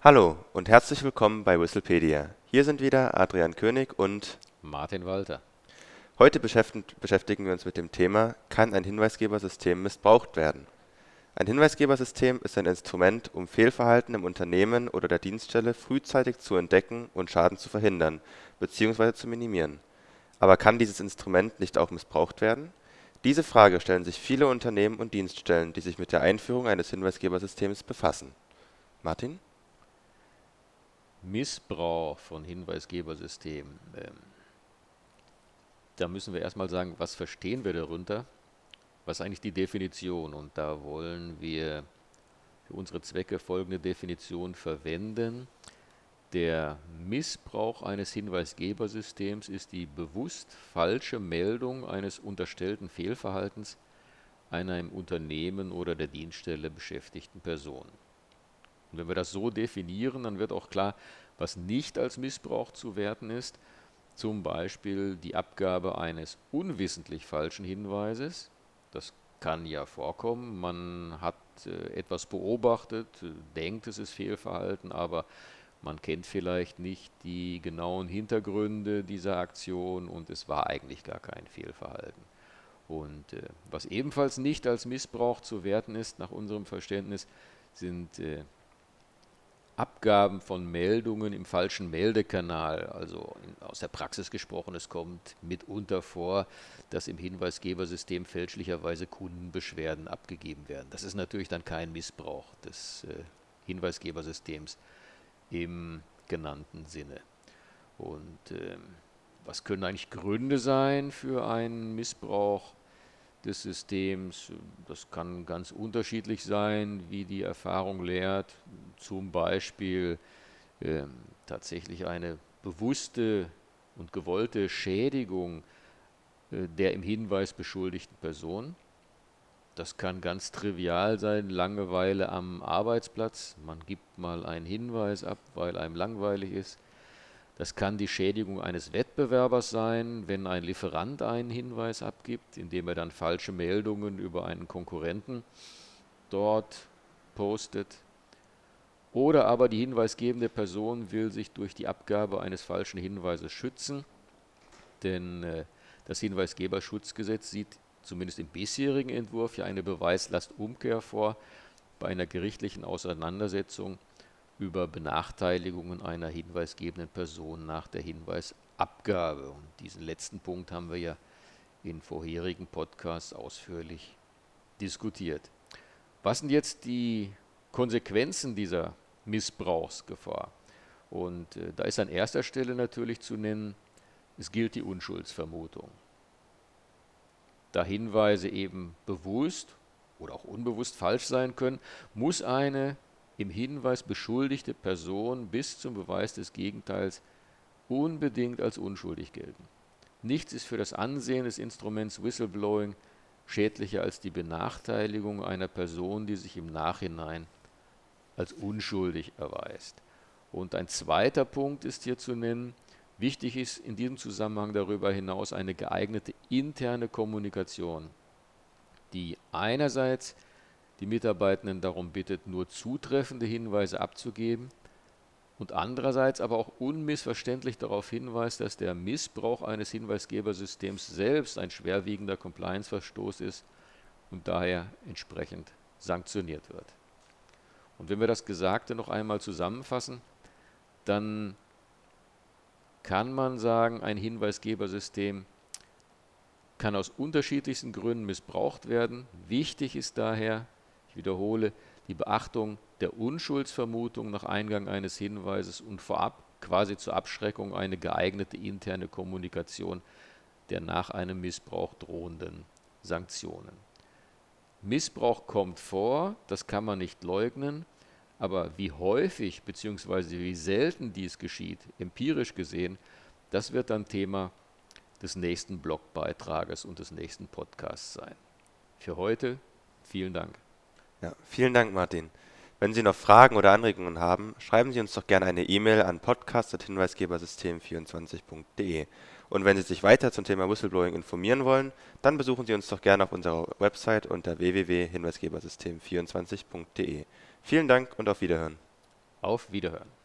Hallo und herzlich willkommen bei Whistlepedia. Hier sind wieder Adrian König und Martin Walter. heute beschäftigen wir uns mit dem Thema Kann ein Hinweisgebersystem missbraucht werden? Ein Hinweisgebersystem ist ein Instrument, um Fehlverhalten im Unternehmen oder der Dienststelle frühzeitig zu entdecken und Schaden zu verhindern bzw. zu minimieren. Aber kann dieses Instrument nicht auch missbraucht werden? Diese Frage stellen sich viele Unternehmen und Dienststellen, die sich mit der Einführung eines Hinweisgebersystems befassen. Martin? Missbrauch von Hinweisgebersystemen. Ähm, da müssen wir erstmal sagen, was verstehen wir darunter? Was ist eigentlich die Definition? Und da wollen wir für unsere Zwecke folgende Definition verwenden. Der Missbrauch eines Hinweisgebersystems ist die bewusst falsche Meldung eines unterstellten Fehlverhaltens einer im Unternehmen oder der Dienststelle beschäftigten Person. Und wenn wir das so definieren, dann wird auch klar, was nicht als Missbrauch zu werten ist, zum Beispiel die Abgabe eines unwissentlich falschen Hinweises. Das kann ja vorkommen. Man hat äh, etwas beobachtet, denkt, es ist Fehlverhalten, aber man kennt vielleicht nicht die genauen Hintergründe dieser Aktion und es war eigentlich gar kein Fehlverhalten. Und äh, was ebenfalls nicht als Missbrauch zu werten ist, nach unserem Verständnis, sind äh, Abgaben von Meldungen im falschen Meldekanal, also in, aus der Praxis gesprochen, es kommt mitunter vor, dass im Hinweisgebersystem fälschlicherweise Kundenbeschwerden abgegeben werden. Das ist natürlich dann kein Missbrauch des äh, Hinweisgebersystems im genannten Sinne. Und äh, was können eigentlich Gründe sein für einen Missbrauch? Des Systems. Das kann ganz unterschiedlich sein, wie die Erfahrung lehrt. Zum Beispiel äh, tatsächlich eine bewusste und gewollte Schädigung äh, der im Hinweis beschuldigten Person. Das kann ganz trivial sein, Langeweile am Arbeitsplatz. Man gibt mal einen Hinweis ab, weil einem langweilig ist. Das kann die Schädigung eines Wettbewerbers sein, wenn ein Lieferant einen Hinweis abgibt, indem er dann falsche Meldungen über einen Konkurrenten dort postet. Oder aber die hinweisgebende Person will sich durch die Abgabe eines falschen Hinweises schützen, denn äh, das Hinweisgeberschutzgesetz sieht zumindest im bisherigen Entwurf ja eine Beweislastumkehr vor bei einer gerichtlichen Auseinandersetzung über Benachteiligungen einer hinweisgebenden Person nach der Hinweisabgabe. Und diesen letzten Punkt haben wir ja in vorherigen Podcasts ausführlich diskutiert. Was sind jetzt die Konsequenzen dieser Missbrauchsgefahr? Und äh, da ist an erster Stelle natürlich zu nennen, es gilt die Unschuldsvermutung. Da Hinweise eben bewusst oder auch unbewusst falsch sein können, muss eine im Hinweis beschuldigte Person bis zum Beweis des Gegenteils unbedingt als unschuldig gelten. Nichts ist für das Ansehen des Instruments Whistleblowing schädlicher als die Benachteiligung einer Person, die sich im Nachhinein als unschuldig erweist. Und ein zweiter Punkt ist hier zu nennen, wichtig ist in diesem Zusammenhang darüber hinaus eine geeignete interne Kommunikation, die einerseits die Mitarbeitenden darum bittet, nur zutreffende Hinweise abzugeben und andererseits aber auch unmissverständlich darauf hinweist, dass der Missbrauch eines Hinweisgebersystems selbst ein schwerwiegender Compliance-Verstoß ist und daher entsprechend sanktioniert wird. Und wenn wir das Gesagte noch einmal zusammenfassen, dann kann man sagen, ein Hinweisgebersystem kann aus unterschiedlichsten Gründen missbraucht werden. Wichtig ist daher, wiederhole, die Beachtung der Unschuldsvermutung nach Eingang eines Hinweises und vorab quasi zur Abschreckung eine geeignete interne Kommunikation der nach einem Missbrauch drohenden Sanktionen. Missbrauch kommt vor, das kann man nicht leugnen, aber wie häufig bzw. wie selten dies geschieht, empirisch gesehen, das wird dann Thema des nächsten Blogbeitrages und des nächsten Podcasts sein. Für heute vielen Dank. Ja, vielen Dank, Martin. Wenn Sie noch Fragen oder Anregungen haben, schreiben Sie uns doch gerne eine E-Mail an podcast.hinweisgebersystem24.de. Und wenn Sie sich weiter zum Thema Whistleblowing informieren wollen, dann besuchen Sie uns doch gerne auf unserer Website unter www.hinweisgebersystem24.de. Vielen Dank und auf Wiederhören. Auf Wiederhören.